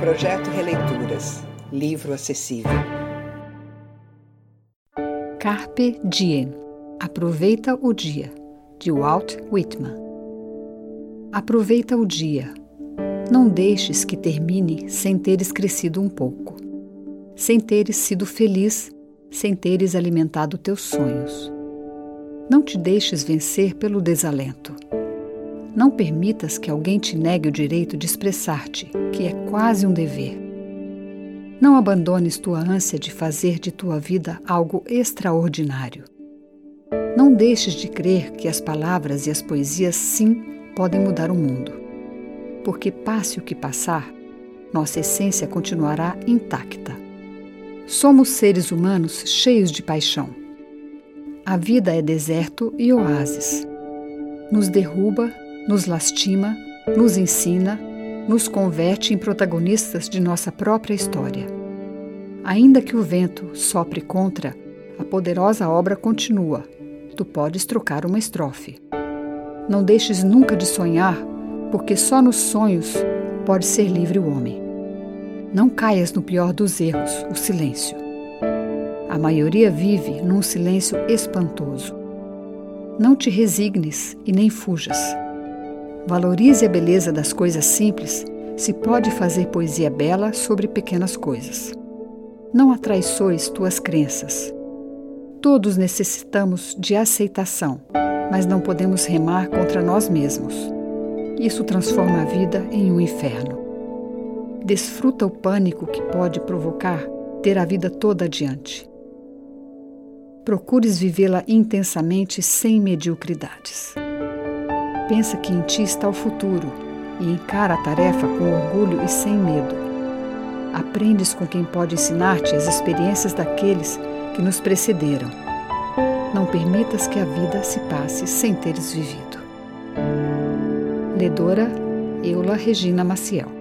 Projeto Releituras. Livro acessível. Carpe Diem. Aproveita o dia. De Walt Whitman. Aproveita o dia. Não deixes que termine sem teres crescido um pouco, sem teres sido feliz, sem teres alimentado teus sonhos. Não te deixes vencer pelo desalento. Não permitas que alguém te negue o direito de expressar-te, que é quase um dever. Não abandones tua ânsia de fazer de tua vida algo extraordinário. Não deixes de crer que as palavras e as poesias, sim, podem mudar o mundo. Porque, passe o que passar, nossa essência continuará intacta. Somos seres humanos cheios de paixão. A vida é deserto e oásis. Nos derruba, nos lastima, nos ensina, nos converte em protagonistas de nossa própria história. Ainda que o vento sopre contra, a poderosa obra continua. Tu podes trocar uma estrofe. Não deixes nunca de sonhar, porque só nos sonhos pode ser livre o homem. Não caias no pior dos erros, o silêncio. A maioria vive num silêncio espantoso. Não te resignes e nem fujas. Valorize a beleza das coisas simples, se pode fazer poesia bela sobre pequenas coisas. Não atraiçoes tuas crenças. Todos necessitamos de aceitação, mas não podemos remar contra nós mesmos. Isso transforma a vida em um inferno. Desfruta o pânico que pode provocar ter a vida toda adiante procures vivê-la intensamente sem mediocridades. Pensa que em ti está o futuro e encara a tarefa com orgulho e sem medo. Aprendes com quem pode ensinar-te as experiências daqueles que nos precederam. Não permitas que a vida se passe sem teres vivido. Ledora Eula Regina Maciel